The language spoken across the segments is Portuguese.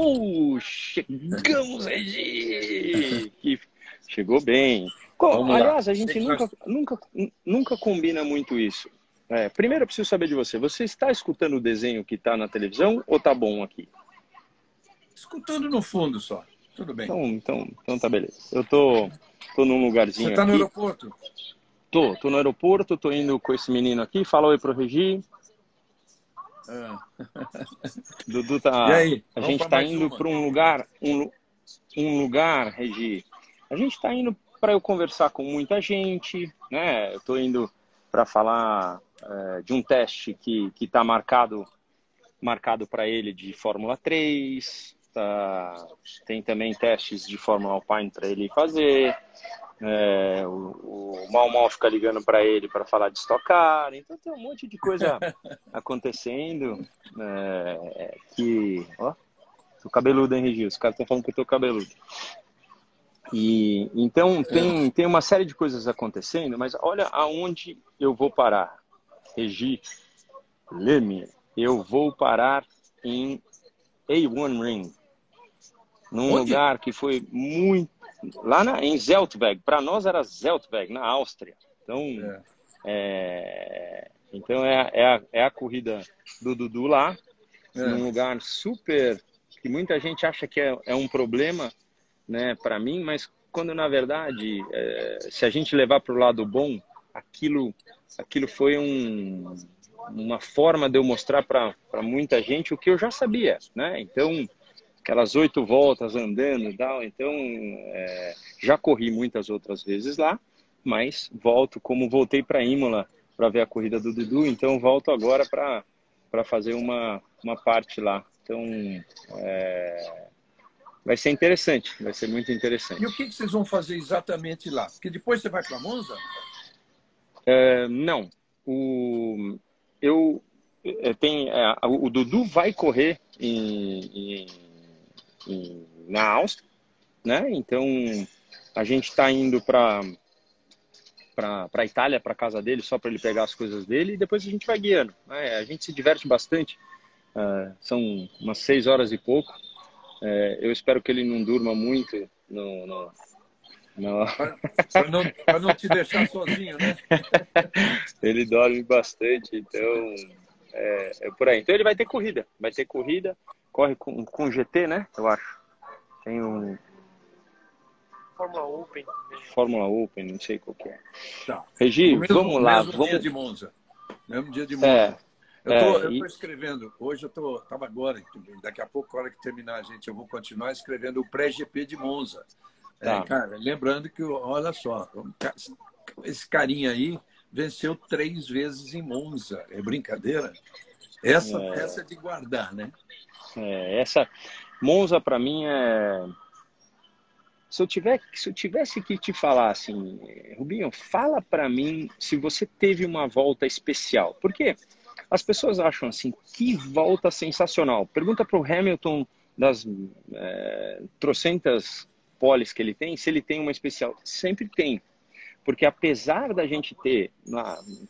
Oh, chegamos, Regi! Que chegou bem. Vamos Aliás, lá. a gente nunca, nunca, nunca combina muito isso. É, primeiro eu preciso saber de você. Você está escutando o desenho que está na televisão ou tá bom aqui? Escutando no fundo só. Tudo bem. Então, então, então tá beleza. Eu tô, tô num lugarzinho. Você tá no aeroporto? Tô, tô no aeroporto, tô indo com esse menino aqui. Fala oi pro Regi. Ah. Dudu tá. E aí? A gente tá indo para um lugar, um, um lugar, Regi. A gente tá indo para eu conversar com muita gente, né? Eu tô indo para falar é, de um teste que que tá marcado marcado para ele de Fórmula 3, tá, tem também testes de Fórmula Alpine para ele fazer. É, o, o Mal Mal fica ligando para ele para falar de estocar. Então tem um monte de coisa acontecendo é, que. Ó, tô cabeludo, hein, Regi? Os caras estão falando que eu tô cabeludo. E então tem, tem uma série de coisas acontecendo, mas olha aonde eu vou parar. Regi, Leme, eu vou parar em A1 Ring, num Onde? lugar que foi muito lá na, em Zeltberg. Para nós era Zeltberg, na Áustria. Então, é. É, então é, é, a, é a corrida do Dudu lá, é. num lugar super que muita gente acha que é, é um problema, né, para mim, mas quando na verdade, é, se a gente levar para o lado bom, aquilo, aquilo foi um, uma forma de eu mostrar para muita gente o que eu já sabia, né? Então aquelas oito voltas andando e tal. Então, é, já corri muitas outras vezes lá, mas volto, como voltei para Imola para ver a corrida do Dudu, então volto agora para fazer uma, uma parte lá. Então, é, vai ser interessante, vai ser muito interessante. E o que, que vocês vão fazer exatamente lá? Porque depois você vai para Monza? É, não. O, eu, é, tem, é, o Dudu vai correr em, em em, na Áustria, né? Então a gente está indo para para a Itália, para casa dele, só para ele pegar as coisas dele e depois a gente vai guiando. Né? A gente se diverte bastante. Uh, são umas seis horas e pouco. Uh, eu espero que ele não durma muito no, no. Para não, não te deixar sozinho, né? ele dorme bastante, então é, é, por aí. Então ele vai ter corrida, vai ter corrida corre com, com GT, né? Eu acho. Tem um. Fórmula Open. Fórmula Open, não sei qual que é. Tá. Regi, mesmo, vamos lá. Mesmo vamos... dia de Monza. Mesmo dia de Monza. É, eu tô, é, eu tô escrevendo, hoje eu tô, tava agora, daqui a pouco, a hora que terminar a gente, eu vou continuar escrevendo o pré-GP de Monza. É, tá. É, cara, lembrando que, olha só, esse carinha aí venceu três vezes em Monza. É brincadeira? Essa é. peça é de guardar, né? É, essa Monza para mim é se eu, tiver, se eu tivesse que te falar assim, Rubinho, fala para mim se você teve uma volta especial. Porque as pessoas acham assim, que volta sensacional. Pergunta para o Hamilton das é, trocentas poles que ele tem, se ele tem uma especial. Sempre tem. Porque apesar da gente ter,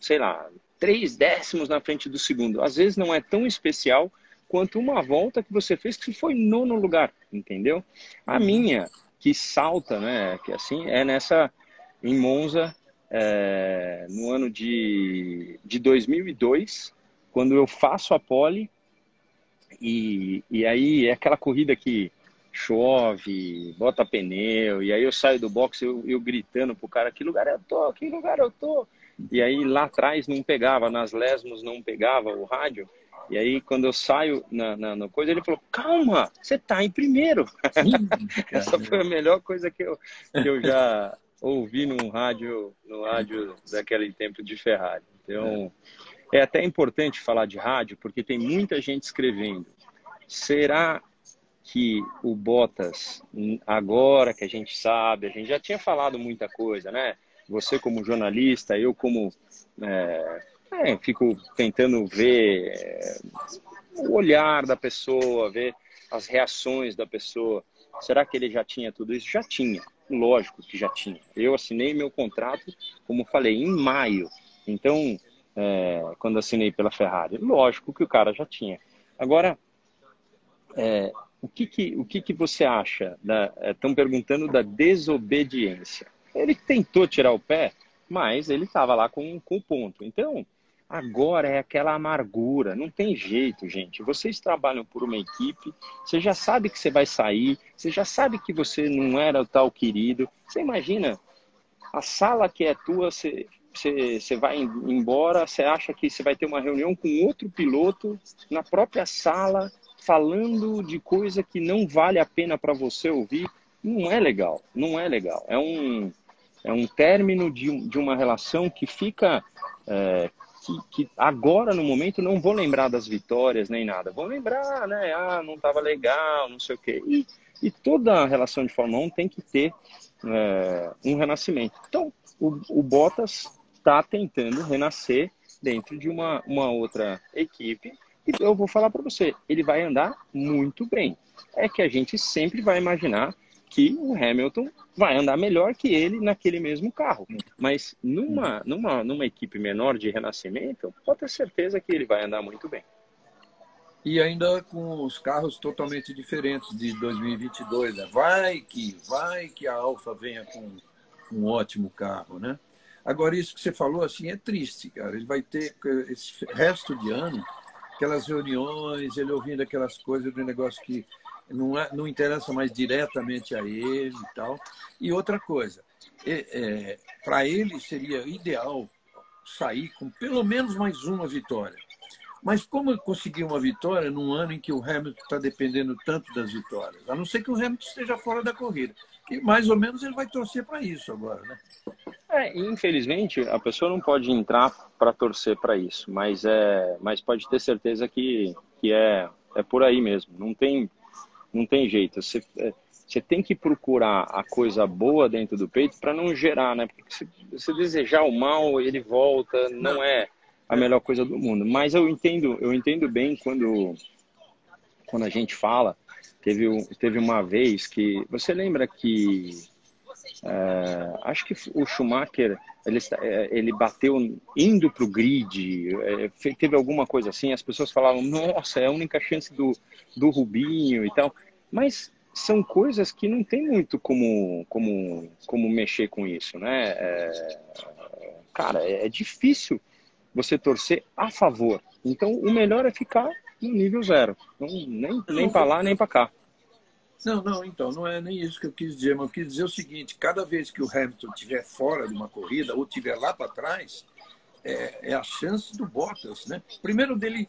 sei lá, três décimos na frente do segundo, às vezes não é tão especial quanto uma volta que você fez que foi nono lugar, entendeu? A minha, que salta, né, que assim, é nessa, em Monza, é, no ano de, de 2002, quando eu faço a pole, e, e aí é aquela corrida que chove, bota pneu, e aí eu saio do box, eu, eu gritando pro cara, que lugar eu tô, que lugar eu tô? E aí lá atrás não pegava, nas lesmos não pegava o rádio, e aí, quando eu saio na, na, na coisa, ele falou: Calma, você está em primeiro. Essa foi a melhor coisa que eu, que eu já ouvi no rádio, no rádio daquele tempo de Ferrari. Então, é até importante falar de rádio, porque tem muita gente escrevendo. Será que o Bottas, agora que a gente sabe, a gente já tinha falado muita coisa, né? Você como jornalista, eu como é, é, fico tentando ver é, o olhar da pessoa, ver as reações da pessoa. Será que ele já tinha tudo isso? Já tinha, lógico que já tinha. Eu assinei meu contrato, como falei, em maio. Então, é, quando assinei pela Ferrari, lógico que o cara já tinha. Agora, é, o que que, o que, que você acha? Estão perguntando da desobediência. Ele tentou tirar o pé, mas ele estava lá com, com o ponto. Então, agora é aquela amargura, não tem jeito, gente. Vocês trabalham por uma equipe, você já sabe que você vai sair, você já sabe que você não era o tal querido. Você imagina, a sala que é tua, você, você, você vai embora, você acha que você vai ter uma reunião com outro piloto na própria sala, falando de coisa que não vale a pena para você ouvir. Não é legal, não é legal. É um, é um término de, de uma relação que fica. É, que, que, agora, no momento, não vou lembrar das vitórias nem nada. Vou lembrar, né? Ah, não estava legal, não sei o quê. E, e toda relação de Fórmula 1 tem que ter é, um renascimento. Então, o, o Bottas está tentando renascer dentro de uma, uma outra equipe. E eu vou falar para você, ele vai andar muito bem. É que a gente sempre vai imaginar que o Hamilton vai andar melhor que ele naquele mesmo carro. Mas numa, numa, numa equipe menor de renascimento, pode ter certeza que ele vai andar muito bem. E ainda com os carros totalmente diferentes de 2022. Né? Vai que, vai que a Alfa venha com um ótimo carro, né? Agora, isso que você falou, assim, é triste, cara. Ele vai ter esse resto de ano, aquelas reuniões, ele ouvindo aquelas coisas do negócio que não, é, não interessa mais diretamente a ele e tal. E outra coisa, é, para ele seria ideal sair com pelo menos mais uma vitória. Mas como conseguir uma vitória num ano em que o Hamilton está dependendo tanto das vitórias? A não ser que o Hamilton esteja fora da corrida. Que mais ou menos ele vai torcer para isso agora, né? É, infelizmente, a pessoa não pode entrar para torcer para isso, mas, é, mas pode ter certeza que, que é, é por aí mesmo. Não tem não tem jeito. Você, é, você tem que procurar a coisa boa dentro do peito para não gerar, né? Porque se você desejar o mal, ele volta, não é a melhor coisa do mundo. Mas eu entendo, eu entendo bem quando quando a gente fala. Teve, teve uma vez que você lembra que é, acho que o Schumacher ele, é, ele bateu indo para o grid, é, teve alguma coisa assim. As pessoas falavam: Nossa, é a única chance do, do Rubinho e tal. Mas são coisas que não tem muito como, como, como mexer com isso, né? É, cara, é, é difícil você torcer a favor. Então, o melhor é ficar no nível zero. Não, nem nem para lá, nem para cá. Não, não, então, não é nem isso que eu quis dizer, mas eu quis dizer o seguinte: cada vez que o Hamilton estiver fora de uma corrida ou estiver lá para trás, é, é, a chance do Bottas, né? Primeiro dele,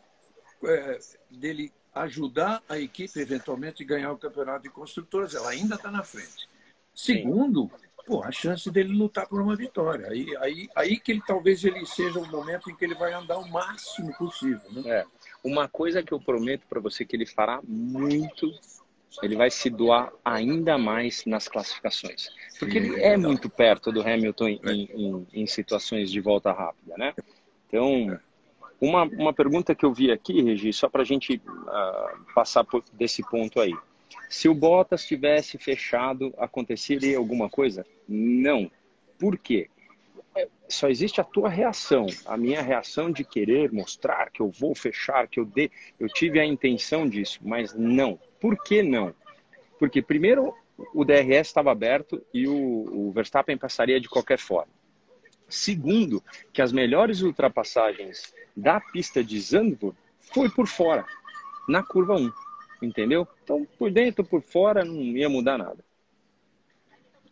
é, dele ajudar a equipe eventualmente a ganhar o campeonato de construtores, ela ainda está na frente. Segundo, pô, a chance dele lutar por uma vitória. Aí, aí, aí que ele talvez ele seja o momento em que ele vai andar o máximo possível. Né? É. Uma coisa que eu prometo para você que ele fará muito ele vai se doar ainda mais nas classificações. Porque ele é muito perto do Hamilton em, em, em situações de volta rápida, né? Então, uma, uma pergunta que eu vi aqui, Regi, só para a gente uh, passar por, desse ponto aí. Se o Bottas tivesse fechado, aconteceria alguma coisa? Não. Por quê? É, só existe a tua reação, a minha reação de querer mostrar que eu vou fechar, que eu dê, eu tive a intenção disso, mas não. Por que não? Porque, primeiro, o DRS estava aberto e o, o Verstappen passaria de qualquer forma. Segundo, que as melhores ultrapassagens da pista de Zandvoort foi por fora, na curva 1. Entendeu? Então, por dentro, por fora, não ia mudar nada.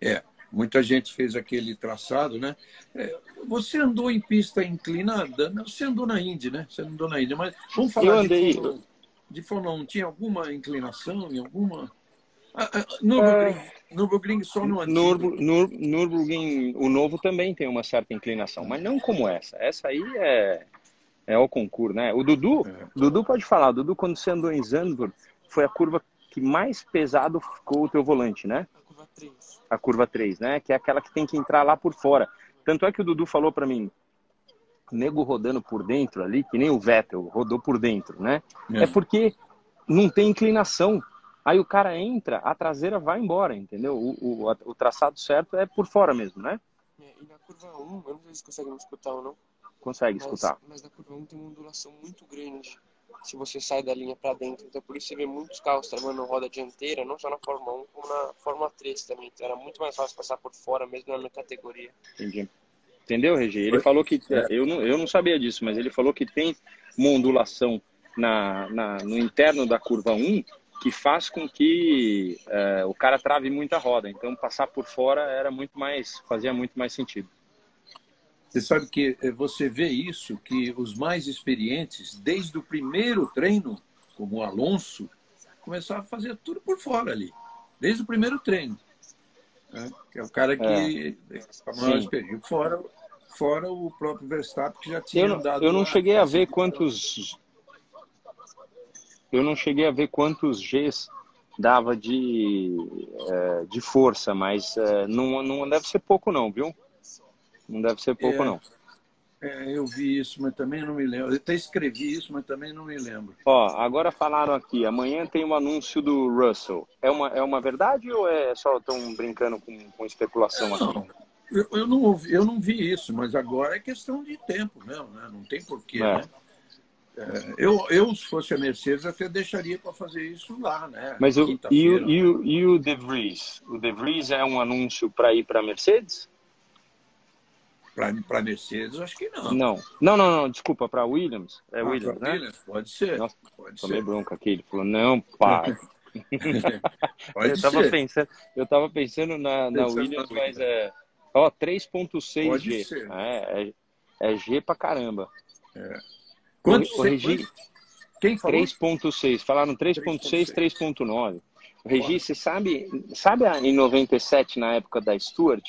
É, muita gente fez aquele traçado, né? É, você andou em pista inclinada, você andou na Indy, né? Você andou na Indy, mas vamos falar Eu andei, de de Fórmula 1 tinha alguma inclinação em alguma. Ah, ah, Nürburgring, é... Nürburgring só no antigo. Nur, Nürburgring, o novo também tem uma certa inclinação, mas não como essa. Essa aí é, é o concurso, né? O Dudu, é. Dudu pode falar. O Dudu, quando você andou em Zandvoort, foi a curva que mais pesado ficou o teu volante, né? A curva 3. A curva 3, né? Que é aquela que tem que entrar lá por fora. Tanto é que o Dudu falou para mim, nego rodando por dentro ali, que nem o Vettel rodou por dentro, né? É, é porque não tem inclinação. Aí o cara entra, a traseira vai embora, entendeu? O, o, o traçado certo é por fora mesmo, né? É, e na curva 1, eu não sei se consegue me escutar ou não. Consegue mas, escutar. Mas na curva 1 tem uma ondulação muito grande. se você sai da linha para dentro. Então por isso você vê muitos carros travando roda dianteira, não só na Fórmula 1, como na Fórmula 3 também. Então era muito mais fácil passar por fora, mesmo na minha categoria. Entendi. Entendeu, Regi? Ele falou que. É. Eu não, eu não sabia disso, mas ele falou que tem uma ondulação na, na, no interno da curva 1 que faz com que é, o cara trave muita roda. Então passar por fora era muito mais, fazia muito mais sentido. Você sabe que eh, você vê isso, que os mais experientes, desde o primeiro treino, como o Alonso, começaram a fazer tudo por fora ali, desde o primeiro treino. Né? Que é o cara que é. a maior experiência. Fora, fora o próprio Verstappen, que já tinha eu, dado. Eu não cheguei a ver quantos. Eu não cheguei a ver quantos Gs dava de, é, de força, mas é, não, não deve ser pouco, não, viu? Não deve ser pouco, é, não. É, eu vi isso, mas também não me lembro. Eu até escrevi isso, mas também não me lembro. Ó, agora falaram aqui, amanhã tem um anúncio do Russell. É uma, é uma verdade ou é só estão brincando com, com especulação não, aqui? Eu, eu, não ouvi, eu não vi isso, mas agora é questão de tempo mesmo, né? Não tem porquê, é. né? É, eu, eu, se fosse a Mercedes, até deixaria para fazer isso lá, né? Mas o, e, o, e, o, e o De Vries? O De Vries é um anúncio para ir para a Mercedes? Para Mercedes, acho que não. Não, não, não, não desculpa, para Williams. É ah, Williams, né? Williams, pode ser. Nossa, pode tomei ser. bronca aqui. Ele falou, não, pá. eu tava ser. pensando, eu tava pensando na, na Williams, mas é. Ó, 3.6 G. Ser. É, é, é, G pra caramba. É. Quanto Corrigi... Quem falou? 3.6. Falaram 3.6, 3.9. Regi, você sabe, sabe em 97, na época da Stuart,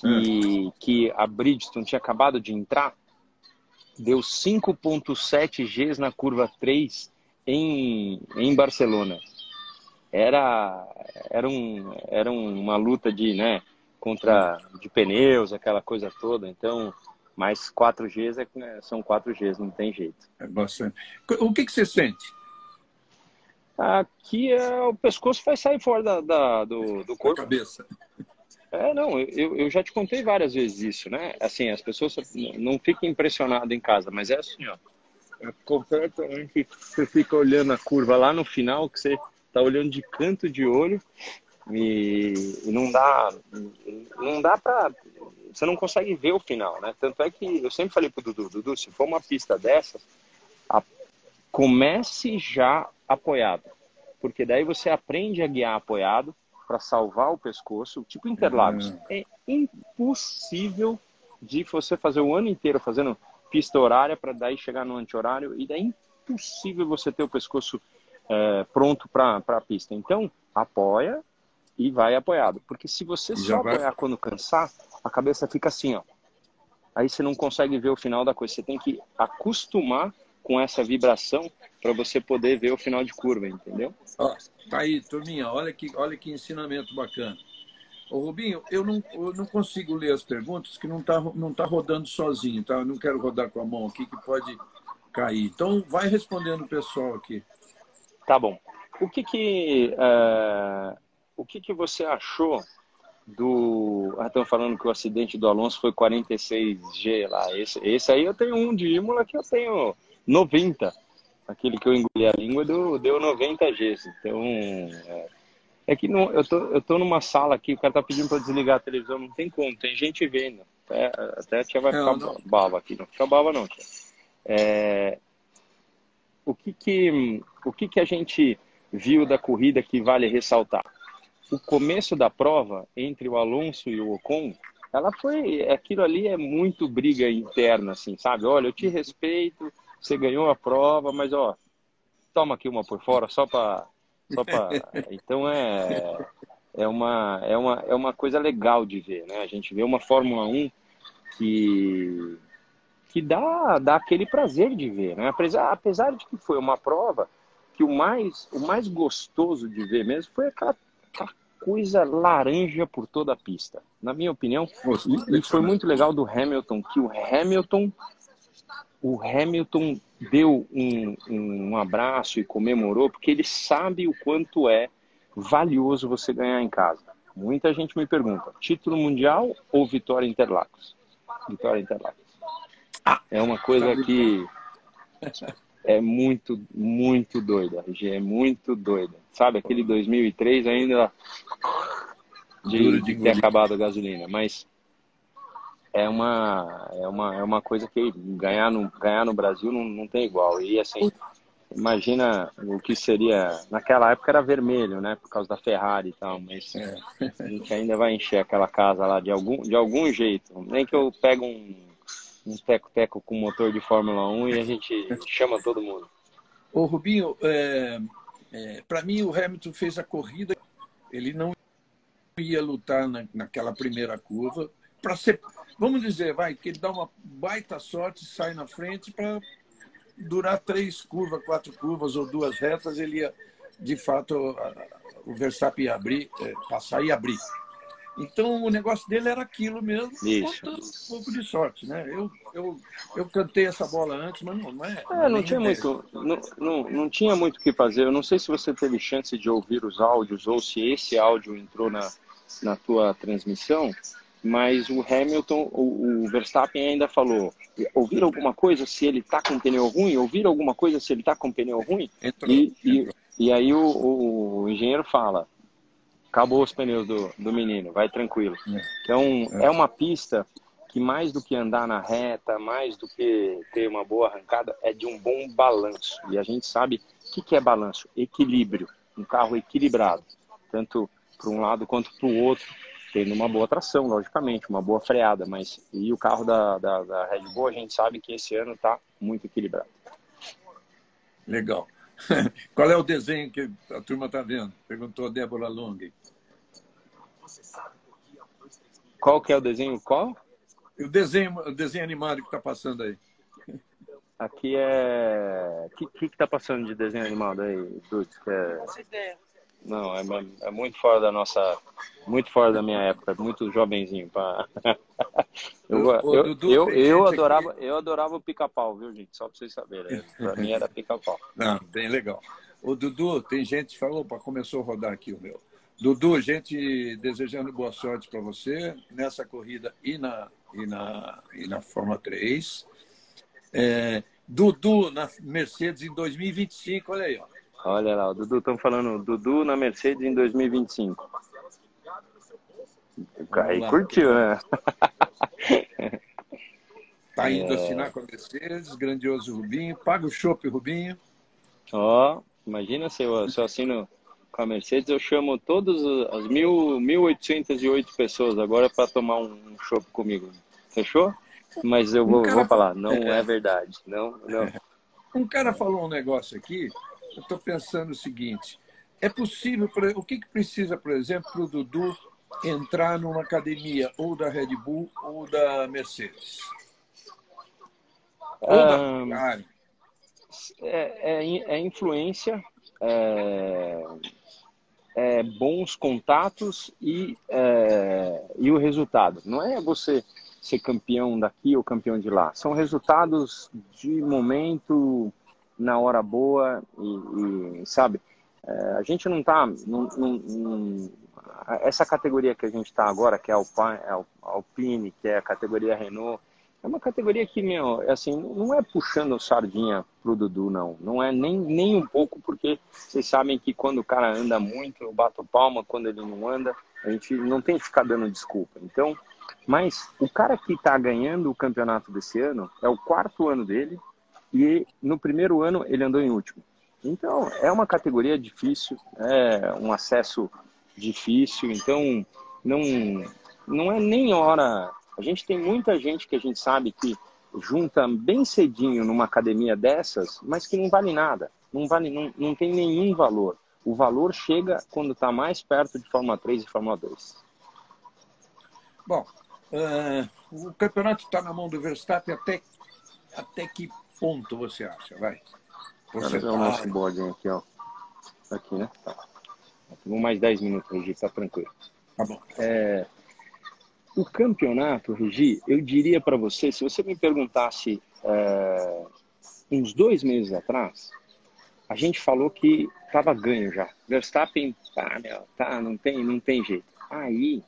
que, que a Bridgestone tinha acabado de entrar, deu 5.7 Gs na curva 3 em, em Barcelona. Era, era, um, era uma luta de, né, contra de pneus, aquela coisa toda. Então, mais 4 Gs é, né, são 4 Gs, não tem jeito. É bastante. O que, que você sente? Aqui é, o pescoço vai sair fora da, da do, do corpo. Da cabeça. É, não, eu, eu já te contei várias vezes isso, né? Assim, as pessoas não ficam impressionadas em casa, mas é assim, ó. É completamente. Você fica olhando a curva lá no final, que você tá olhando de canto de olho e, e não dá. Não dá pra. Você não consegue ver o final, né? Tanto é que eu sempre falei pro Dudu, Dudu, se for uma pista dessas, a, comece já apoiado. Porque daí você aprende a guiar apoiado para salvar o pescoço, tipo Interlagos. Uhum. É impossível de você fazer o ano inteiro fazendo pista horária para daí chegar no anti-horário e daí é impossível você ter o pescoço é, pronto para a pista. Então, apoia e vai apoiado. Porque se você só vai... apoiar quando cansar, a cabeça fica assim, ó. Aí você não consegue ver o final da coisa. Você tem que acostumar com essa vibração para você poder ver o final de curva, entendeu? Ó, tá aí, turminha, olha que, olha que ensinamento bacana. Ô, Rubinho, eu não, eu não consigo ler as perguntas que não tá, não tá rodando sozinho, tá? Eu não quero rodar com a mão aqui que pode cair. Então, vai respondendo o pessoal aqui. Tá bom. O que que, uh, o que, que você achou do... Ah, estão falando que o acidente do Alonso foi 46G lá. Esse, esse aí eu tenho um de Imola que eu tenho 90 aquele que eu engoli a língua deu, deu 90 Gs. Então, é, é que não, eu, tô, eu tô numa sala aqui, o cara tá pedindo para desligar a televisão, não tem como, tem gente vendo. Até, até a tia vai ficar não, bava aqui, não fica bava não, tia. É, o que que, o que que a gente viu da corrida que vale ressaltar? O começo da prova entre o Alonso e o Ocon, ela foi, aquilo ali é muito briga interna, assim, sabe? Olha, eu te respeito, você ganhou a prova, mas ó, toma aqui uma por fora só para só para então é é uma é uma é uma coisa legal de ver, né? A gente vê uma Fórmula 1 que que dá dá aquele prazer de ver, né? Apesar apesar de que foi uma prova que o mais o mais gostoso de ver mesmo foi aquela, aquela coisa laranja por toda a pista. Na minha opinião, e, e foi muito legal do Hamilton que o Hamilton o Hamilton deu um, um, abraço e comemorou porque ele sabe o quanto é valioso você ganhar em casa. Muita gente me pergunta: título mundial ou vitória Interlagos? Vitória Interlagos. É uma coisa que é muito, muito doida, RG, é muito doida. Sabe, aquele 2003 ainda de, de ter acabado a gasolina, mas é uma, é uma, é uma coisa que ganhar no, ganhar no Brasil não, não tem igual. E assim, imagina o que seria. Naquela época era vermelho, né? Por causa da Ferrari e tal, mas é. a gente ainda vai encher aquela casa lá de algum, de algum jeito. Nem que eu pego um, um teco-teco com motor de Fórmula 1 e a gente chama todo mundo. Ô Rubinho, é, é, para mim o Hamilton fez a corrida, ele não ia lutar na, naquela primeira curva para ser, vamos dizer, vai que ele dá uma baita sorte, sai na frente para durar três curvas, quatro curvas ou duas retas, ele ia, de fato, o Verstappen ia abrir, é, passar e abrir. Então o negócio dele era aquilo mesmo, Isso. um pouco de sorte, né? Eu, eu, eu cantei essa bola antes, mas não, não é. é não tinha muito, não, não, não tinha muito o que fazer. Eu não sei se você teve chance de ouvir os áudios ou se esse áudio entrou na, na tua transmissão, mas o Hamilton, o, o Verstappen ainda falou: ouvir alguma coisa se ele está com pneu ruim? Ouvir alguma coisa se ele está com pneu ruim? Entrou, e, entrou. E, e, aí o, o, engenheiro fala: acabou os pneus do, do menino, vai tranquilo. É. Então é. é uma pista que mais do que andar na reta, mais do que ter uma boa arrancada, é de um bom balanço. E a gente sabe o que, que é balanço? Equilíbrio. Um carro equilibrado, tanto para um lado quanto para o outro tendo uma boa tração, logicamente, uma boa freada, mas e o carro da, da, da Red Bull a gente sabe que esse ano está muito equilibrado. Legal. Qual é o desenho que a turma está vendo? Perguntou a Débora Long. Qual que é o desenho? Qual? O desenho, o desenho animado que está passando aí. Aqui é. O que está passando de desenho animado aí, Dudes? Que é... Não, é, é, muito fora da nossa. Muito fora da minha época, muito jovenzinho. Pra... eu, eu, eu, eu, adorava, eu adorava o pica-pau, viu, gente? Só para vocês saberem. Para mim era pica-pau. Não, bem legal. O Dudu, tem gente que falou, opa, começou a rodar aqui o meu. Dudu, gente desejando boa sorte para você nessa corrida e na, e na, e na Fórmula 3. É, Dudu na Mercedes em 2025, olha aí, ó. Olha lá, o Dudu, estão falando Dudu na Mercedes em 2025. Aí curtiu, né? Tá indo é... assinar com a Mercedes, grandioso Rubinho. Paga o chopp, Rubinho. Ó, oh, imagina se eu, se eu assino com a Mercedes, eu chamo todas as 1.808 pessoas agora para tomar um chopp comigo. Fechou? Mas eu vou, um cara... vou falar, não é. é verdade. Não, não. Um cara falou um negócio aqui eu estou pensando o seguinte: é possível, o que, que precisa, por exemplo, para o Dudu entrar numa academia ou da Red Bull ou da Mercedes? Ou da Ferrari? É, é, é, influência, é, é, bons contatos e, é, e o resultado. Não é você ser campeão daqui ou campeão de lá. São resultados de momento, na hora boa e, e sabe, é, a gente não está essa categoria que a gente está agora, que é a Alpine, é Alpine, que é a categoria Renault, é uma categoria que, meu, é assim, não é puxando sardinha pro Dudu, não. Não é nem, nem um pouco, porque vocês sabem que quando o cara anda muito, eu bato palma, quando ele não anda, a gente não tem que ficar dando desculpa. Então, mas o cara que está ganhando o campeonato desse ano é o quarto ano dele, e no primeiro ano ele andou em último. Então é uma categoria difícil, é um acesso difícil, então não não é nem hora. A gente tem muita gente que a gente sabe que junta bem cedinho numa academia dessas, mas que não vale nada, não vale não, não tem nenhum valor. O valor chega quando está mais perto de Fórmula 3 e Fórmula 2. Bom, uh, o campeonato está na mão do Verstappen até, até que ponto você acha? Vai. Você tá... o nosso boarding aqui, ó. Aqui, né? Tá. Vamos mais 10 minutos, Regi, tá tranquilo. Tá bom. É... O campeonato, Regi, eu diria para você, se você me perguntasse é... uns dois meses atrás, a gente falou que tava ganho já. Verstappen, tá, meu, tá, não tem, não tem jeito. Aí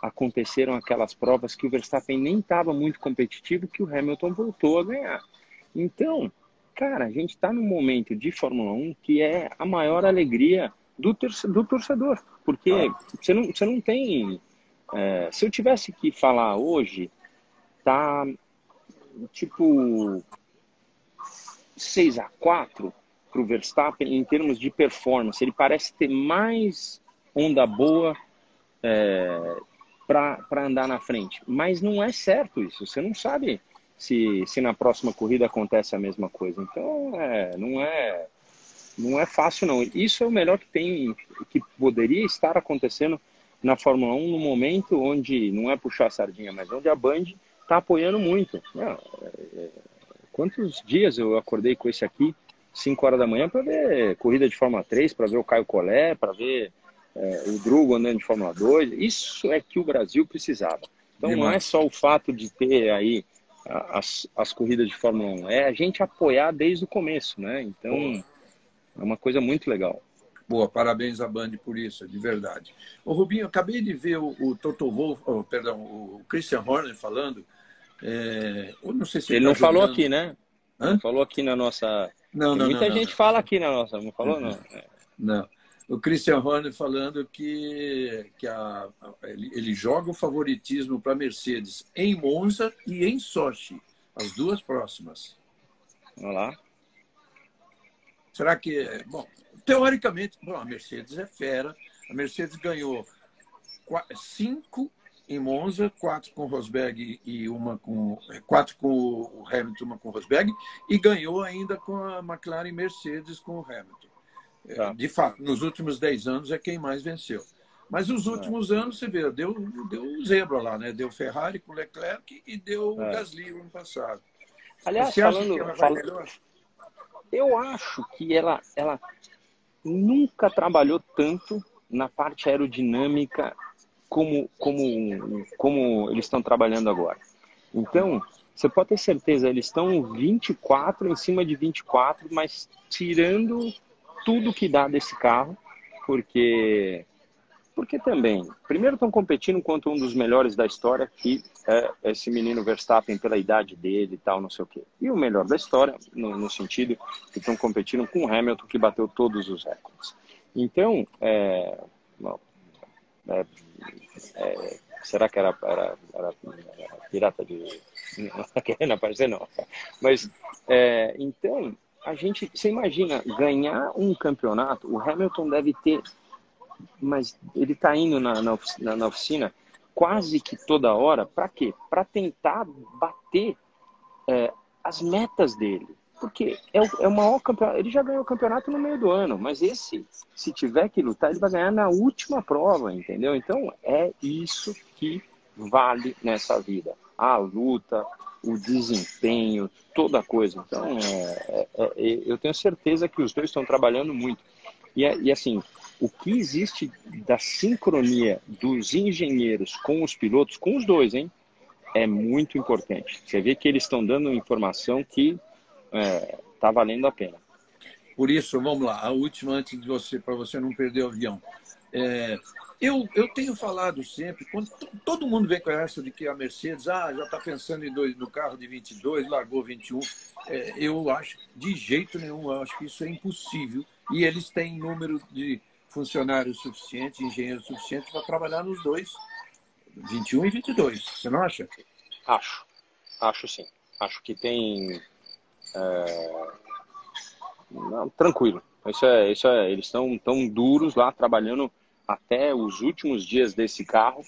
aconteceram aquelas provas que o Verstappen nem estava muito competitivo, que o Hamilton voltou a ganhar. Então, cara, a gente está num momento de Fórmula 1 que é a maior alegria do, do torcedor. Porque ah. você, não, você não tem. É, se eu tivesse que falar hoje, tá tipo 6 a 4 para o Verstappen em termos de performance. Ele parece ter mais onda boa é, para andar na frente. Mas não é certo isso. Você não sabe se, se na próxima corrida acontece a mesma coisa. Então, é, não é não é fácil não. Isso é o melhor que tem, que poderia estar acontecendo na Fórmula 1 no momento onde não é puxar a sardinha, mas onde a Band está apoiando muito. É, é, quantos dias eu acordei com esse aqui, 5 horas da manhã, para ver corrida de Fórmula 3, para ver o Caio Collet, para ver é, o Drugo andando de Fórmula 2. Isso é que o Brasil precisava. Então não é só o fato de ter aí as, as corridas de Fórmula 1, é a gente apoiar desde o começo, né? Então é uma coisa muito legal. Boa, parabéns à Band por isso, de verdade. O Rubinho, eu acabei de ver o, o Toto Wolff, oh, perdão, o Christian Horner falando. É, eu não sei se ele, ele tá não falou aqui, né? Hã? Falou aqui na nossa. Não, não, Muita não, gente não. fala aqui na nossa, não falou não? Não. O Christian Horner falando que, que a, ele, ele joga o favoritismo para a Mercedes em Monza e em Sochi, as duas próximas. Olha lá. Será que. Bom, teoricamente, bom, a Mercedes é fera. A Mercedes ganhou cinco em Monza, quatro com Rosberg e uma com. quatro com o Hamilton, uma com o Rosberg, e ganhou ainda com a McLaren Mercedes com o Hamilton. É, tá. De fato, nos últimos dez anos é quem mais venceu. Mas nos últimos é. anos, você vê, deu, deu zebra lá, né? Deu Ferrari com Leclerc e deu é. Gasly no ano passado. Aliás, você falando, falando, eu acho que ela, ela nunca trabalhou tanto na parte aerodinâmica como, como, como eles estão trabalhando agora. Então, você pode ter certeza, eles estão 24 em cima de 24, mas tirando tudo que dá desse carro, porque porque também, primeiro estão competindo contra um dos melhores da história, que é esse menino Verstappen pela idade dele e tal, não sei o quê. E o melhor da história, no, no sentido que estão competindo com o Hamilton, que bateu todos os recordes. Então, é, é, é, será que era, era, era, era pirata de... Não querendo aparecer, não. Mas, é, então, a gente, você imagina, ganhar um campeonato, o Hamilton deve ter mas ele está indo na, na, oficina, na, oficina, quase que toda hora, para quê? Para tentar bater é, as metas dele. Porque é é o maior campeonato. Ele já ganhou o campeonato no meio do ano, mas esse, se tiver que lutar, ele vai ganhar na última prova, entendeu? Então é isso que vale nessa vida. A luta, o desempenho, toda coisa. Então, é, é, é, eu tenho certeza que os dois estão trabalhando muito. E, e assim, o que existe da sincronia dos engenheiros com os pilotos, com os dois, hein? É muito importante. Você vê que eles estão dando informação que está é, tá valendo a pena. Por isso, vamos lá, a última antes de você, para você não perder o avião. É, eu, eu tenho falado sempre, quando todo mundo vem com essa de que a Mercedes ah, já está pensando em dois, no carro de 22, largou 21. É, eu acho, de jeito nenhum, eu acho que isso é impossível. E eles têm número de funcionários suficientes, engenheiros suficientes para trabalhar nos dois, 21 e 22. Você não acha? Acho. Acho sim. Acho que tem. É... Não, tranquilo. Isso é, isso é, eles estão tão duros lá trabalhando até os últimos dias desse carro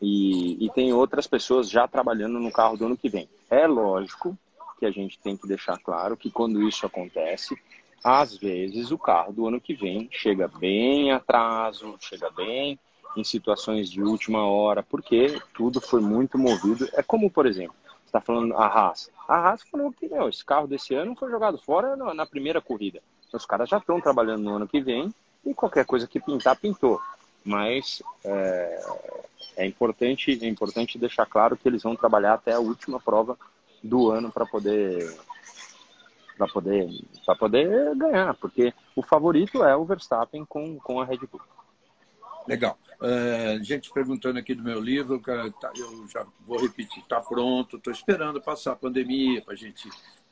e, e tem outras pessoas já trabalhando no carro do ano que vem. É lógico que a gente tem que deixar claro que quando isso acontece, às vezes o carro do ano que vem chega bem atraso, chega bem em situações de última hora, porque tudo foi muito movido. É como, por exemplo, você está falando a Haas. A Haas falou que meu, esse carro desse ano foi jogado fora na, primeira corrida. Os caras já estão trabalhando no ano que vem e qualquer coisa que pintar, pintou. Mas é, é, importante, é importante deixar claro que eles vão trabalhar até a última prova do ano para poder para poder, poder ganhar, porque o favorito é o Verstappen com, com a Red Bull. Legal. Uh, gente perguntando aqui do meu livro, tá, eu já vou repetir, está pronto, estou esperando passar a pandemia para a gente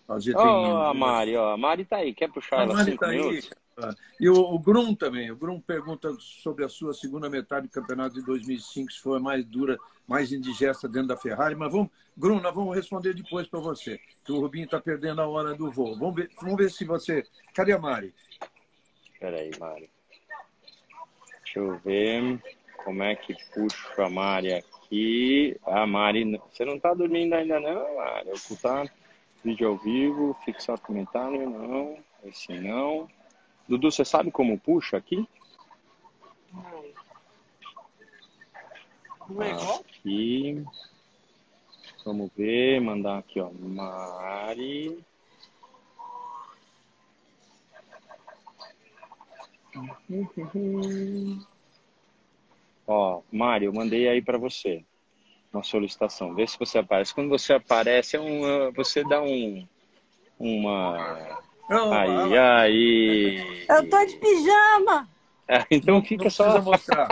Ó, oh, a Mari, ó. A Mari tá aí. Quer puxar a ela Mari tá minutos? Aí. E o, o, Grum também. O Grum pergunta sobre a sua segunda metade do campeonato de 2005, se foi a mais dura, mais indigesta dentro da Ferrari. Mas vamos, Grum, nós vamos responder depois para você, que o Rubinho está perdendo a hora do voo. Vamos ver, vamos ver se você. Cadê a Mari? Espera aí, Mari. Deixa eu ver como é que puxo a Mari aqui. A Mari, você não está dormindo ainda não, Mari? Ocultar vídeo ao vivo, fixar comentário, não. Esse não. Dudu, você sabe como puxa aqui? Não. É aqui. Vamos ver, mandar aqui, ó. Mari. Ó, Mari, eu mandei aí para você uma solicitação. Vê se você aparece. Quando você aparece, é um, você dá um, uma não, aí, aí. Eu tô de pijama. É, então não, fica não só. mostrar.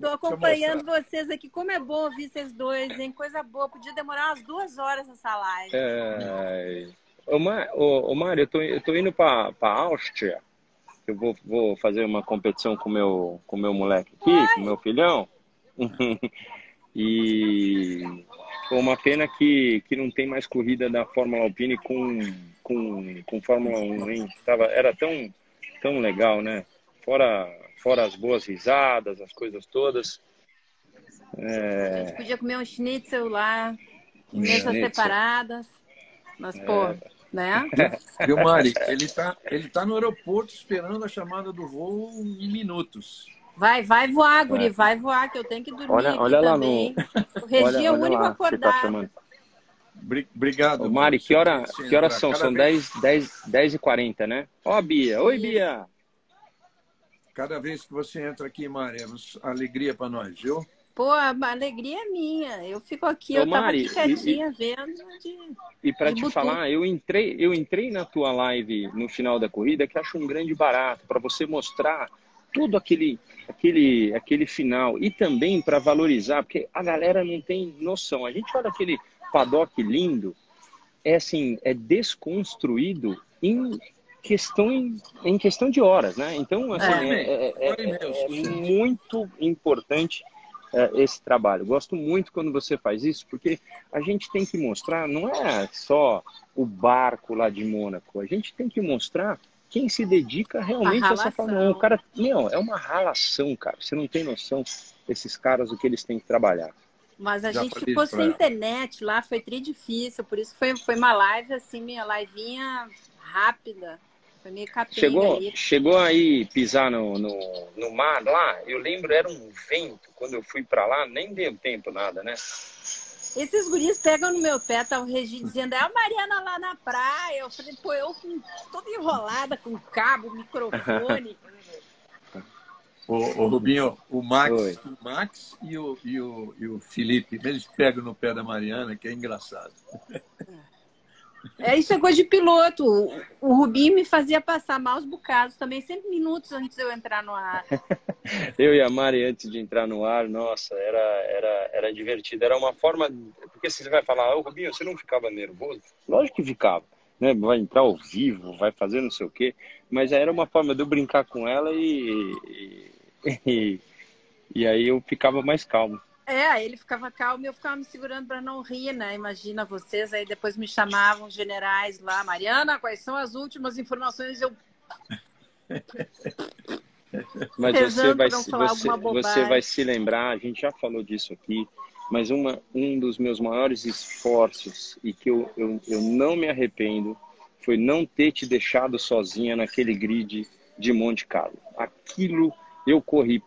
Tô acompanhando vocês aqui. Como é bom ouvir vocês dois, hein? Coisa boa. Podia demorar umas duas horas essa live. É... Ô, Mar... Ô, Mário, eu tô, eu tô indo pra, pra Áustria. Eu vou, vou fazer uma competição com meu, com meu moleque aqui, Ai. com meu filhão. e foi uma pena que, que não tem mais corrida da Fórmula Alpine com, com, com Fórmula 1, hein? Tava, era tão, tão legal, né? Fora, fora as boas risadas, as coisas todas. É... A gente podia comer um schnitzel lá, em mesas separadas. Mas, pô, é... né? Viu, Mari? Ele tá, ele tá no aeroporto esperando a chamada do voo em minutos. Vai, vai voar, Guri, é. vai voar, que eu tenho que dormir olha, olha lá também. No... O Regi é o único tá acordado. Tá Obrigado. Ô, Mari, que, hora, que horas são? Cada são vez... 10, 10, 10 e 40, né? Ó, Bia. Oi, Bia. Cada vez que você entra aqui, Mari, é alegria para nós, viu? Pô, a alegria é minha. Eu fico aqui, Ô, eu tava Mari, aqui quietinha e, vendo. De, e para te falar, eu entrei, eu entrei na tua live no final da corrida, que acho um grande barato, para você mostrar tudo aquele, aquele, aquele final e também para valorizar, porque a galera não tem noção. A gente olha aquele paddock lindo, é assim, é desconstruído em questão em questão de horas, né? Então, assim, é, é, é, é muito importante esse trabalho. Gosto muito quando você faz isso, porque a gente tem que mostrar, não é só o barco lá de Mônaco, a gente tem que mostrar quem se dedica realmente a, essa Fórmula 1. O cara, meu, é uma ralação, cara. Você não tem noção desses caras o que eles têm que trabalhar. Mas a Já gente ficou sem internet lá, foi tri difícil, por isso foi, foi uma live assim, minha livinha rápida. Foi meio capenga chegou, aí. Chegou aí pisar no, no, no mar lá, eu lembro, era um vento, quando eu fui para lá, nem deu tempo nada, né? Esses guris pegam no meu pé, tá o Regi dizendo, é a Mariana lá na praia. Eu falei, pô, eu com, toda enrolada com cabo, microfone. Ô, ô, Rubinho, o Max, o Max e, o, e, o, e o Felipe, eles pegam no pé da Mariana, que é engraçado. É, isso é coisa de piloto. O Rubinho me fazia passar maus bocados também, sempre minutos antes de eu entrar no ar. eu e a Mari, antes de entrar no ar, nossa, era, era, era divertido. Era uma forma. Porque você vai falar, ô oh, Rubinho, você não ficava nervoso? Lógico que ficava. Né? Vai entrar ao vivo, vai fazer não sei o quê. Mas era uma forma de eu brincar com ela e, e, e, e aí eu ficava mais calmo. É, aí ele ficava calmo e eu ficava me segurando para não rir, né? Imagina vocês, aí depois me chamavam generais lá, Mariana, quais são as últimas informações? Eu. Mas você vai, você, você vai se lembrar, a gente já falou disso aqui, mas uma, um dos meus maiores esforços e que eu, eu, eu não me arrependo foi não ter te deixado sozinha naquele grid de Monte Carlo. Aquilo eu corri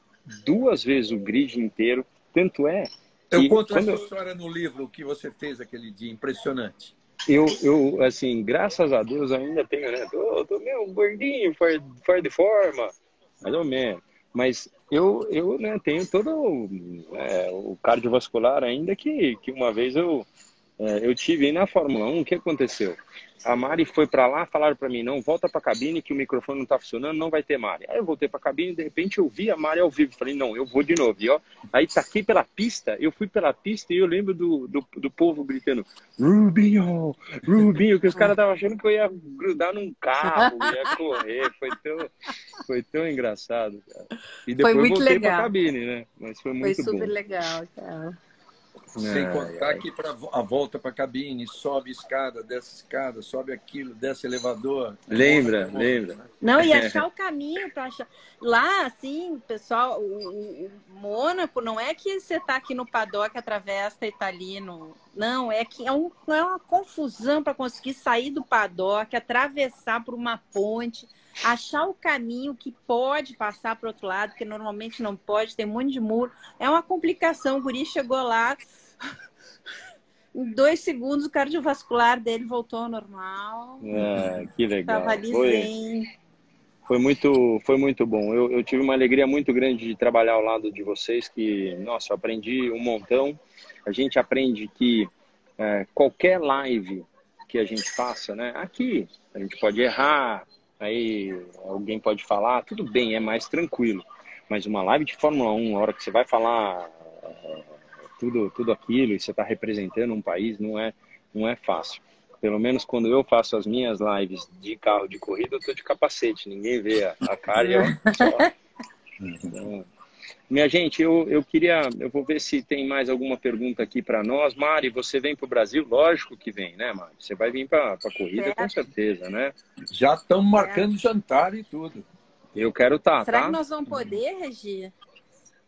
duas vezes o grid inteiro tanto é. Eu conto essa história no livro que você fez aquele dia, impressionante. Eu, eu assim, graças a Deus ainda tenho, né? Tô, tô meio gordinho, fora de forma, mais ou menos. Mas eu, eu né, tenho todo é, o cardiovascular ainda que, que uma vez eu eu tive na Fórmula 1, o que aconteceu? A Mari foi para lá, falaram para mim, não, volta para a cabine que o microfone não está funcionando, não vai ter Mari. Aí eu voltei para a cabine, de repente eu vi a Mari ao vivo, falei, não, eu vou de novo. E ó, aí taquei pela pista, eu fui pela pista e eu lembro do, do, do povo gritando, Rubinho, Rubinho, que os caras estavam achando que eu ia grudar num carro, ia correr, foi tão, foi tão engraçado, cara. E depois foi muito voltei para a cabine, né? Mas foi muito. Foi super bom. legal, cara. Sem contar que para a volta para a cabine, sobe escada, desce escada, sobe aquilo, desce elevador. Lembra, volta, lembra. Né? Não, e achar o caminho para achar. Lá, assim, pessoal, o, o, Mônaco não é que você está aqui no paddock, atravessa e tá ali no. Não, é que é, um, é uma confusão para conseguir sair do paddock, atravessar por uma ponte achar o caminho que pode passar para o outro lado, que normalmente não pode, tem um monte de muro. É uma complicação. O guri chegou lá, em dois segundos, o cardiovascular dele voltou ao normal. É, que legal. Estava ali foi, zen. Foi muito, foi muito bom. Eu, eu, tive uma alegria muito grande de trabalhar ao lado de vocês, que, nossa, eu aprendi um montão. A gente aprende que é, qualquer live que a gente faça, né? Aqui, a gente pode errar, aí alguém pode falar, tudo bem, é mais tranquilo. Mas uma live de Fórmula 1, a hora que você vai falar tudo, tudo aquilo e você está representando um país, não é, não é fácil. Pelo menos quando eu faço as minhas lives de carro de corrida, eu tô de capacete, ninguém vê a, a cara e eu só... então, minha gente, eu, eu queria, eu vou ver se tem mais alguma pergunta aqui para nós. Mari, você vem para o Brasil? Lógico que vem, né, Mari? Você vai vir para a corrida é. com certeza, né? Já estamos marcando é. jantar e tudo. Eu quero estar, tá, Será tá? que nós vamos poder, Regi?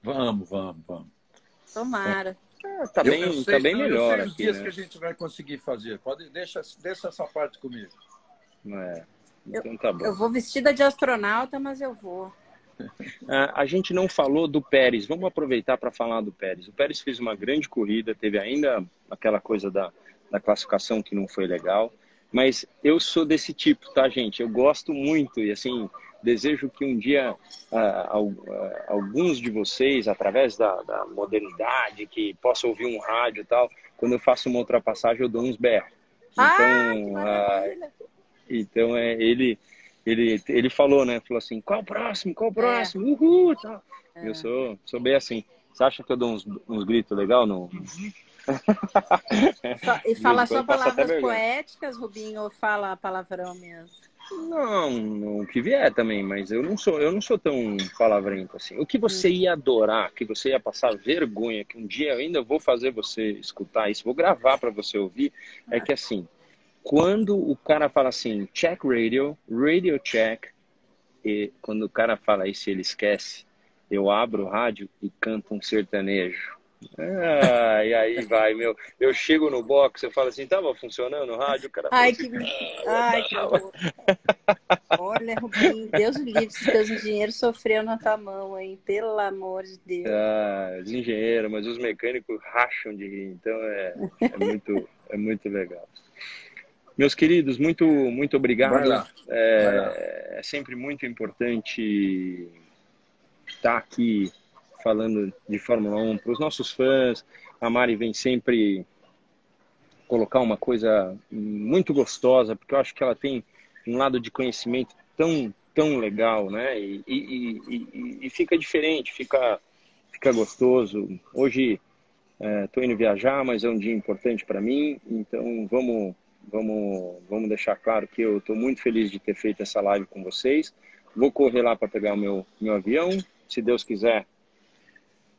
Vamos, vamos, vamos. Tomara. É, tá bem, eu, eu sei, tá bem melhor eu sei os dias né? que a gente vai conseguir fazer. Pode, deixa, deixa essa parte comigo. É, então tá bom. Eu vou vestida de astronauta, mas eu vou. É, a gente não falou do Pérez. Vamos aproveitar para falar do Pérez. O Pérez fez uma grande corrida, teve ainda aquela coisa da, da classificação que não foi legal. Mas eu sou desse tipo, tá, gente? Eu gosto muito e assim Desejo que um dia uh, uh, alguns de vocês, através da, da, modernidade, que possam ouvir um rádio e tal, quando eu faço uma ultrapassagem, eu dou uns berros. Então, ah, então é, ele, ele, ele falou, né? Falou assim, qual o próximo? Qual o próximo? É. Uhul! Tal. É. Eu sou, sou bem assim. Você acha que eu dou uns, uns gritos legal no... e fala só palavras poéticas, Rubinho, ou fala palavrão mesmo? Não, o que vier também, mas eu não sou, eu não sou tão palavrento assim. O que você hum. ia adorar, que você ia passar vergonha, que um dia eu ainda vou fazer você escutar isso, vou gravar para você ouvir, é que assim, quando o cara fala assim, check radio, radio check, e quando o cara fala isso, ele esquece, eu abro o rádio e canto um sertanejo. Ah, e aí vai, meu. Eu chego no box, eu falo assim, tava funcionando o rádio, cara. Ai, que. Ai, que horror. Olha, Rubinho, Deus me livre, se teus engenheiros sofreram na tua mão, hein? Pelo amor de Deus. Ah, os engenheiros, mas os mecânicos racham de rir, então é, é, muito, é muito legal. Meus queridos, muito, muito obrigado. É, é sempre muito importante estar aqui falando de Fórmula 1 para os nossos fãs. A Mari vem sempre colocar uma coisa muito gostosa, porque eu acho que ela tem um lado de conhecimento tão tão legal, né? E, e, e, e fica diferente, fica fica gostoso. Hoje estou é, indo viajar, mas é um dia importante para mim, então vamos vamos vamos deixar claro que eu estou muito feliz de ter feito essa live com vocês. Vou correr lá para pegar o meu meu avião, se Deus quiser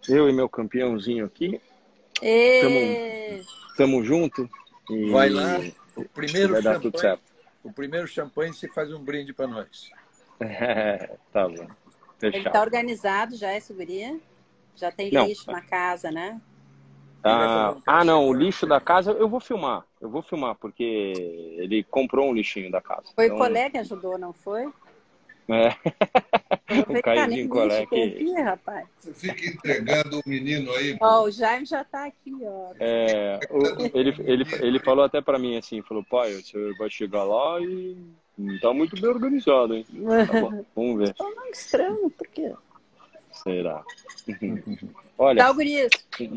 eu e meu campeãozinho aqui. Tamo, tamo junto. E vai lá. O primeiro vai champanhe, dar tudo certo. O primeiro champanhe você faz um brinde para nós. É, tá bom. Fechado. Ele tá organizado já, esse guria? Já tem não. lixo na casa, né? Ah, ah, não, o lixo da casa eu vou filmar. Eu vou filmar, porque ele comprou um lixinho da casa. Foi então... o colega que ajudou, não foi? É. o Caiozinho Colec. Aqui, rapaz. Você fica entregando o menino aí. Ó, oh, o Jaime já tá aqui, ó. É, o, ele, ele, ele falou até pra mim assim, falou, pai, você vai chegar lá e não tá muito bem organizado, hein? Tá bom, vamos ver. Tá estranho, por quê? Será? Olha. Tchau, Guris.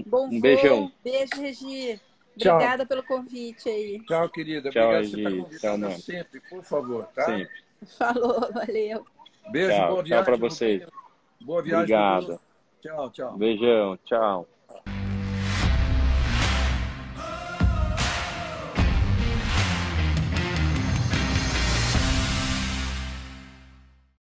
Bom um beijão. Beijo, Regi. Obrigada pelo convite aí. Tchau, querida. Tchau, Obrigado. Você tá convidada Tchau, sempre, por favor, tá? Sempre. Falou, valeu. Beijo, tchau, boa viagem. Tchau para vocês. Boa viagem. Obrigado. Tchau, tchau. Beijão, tchau.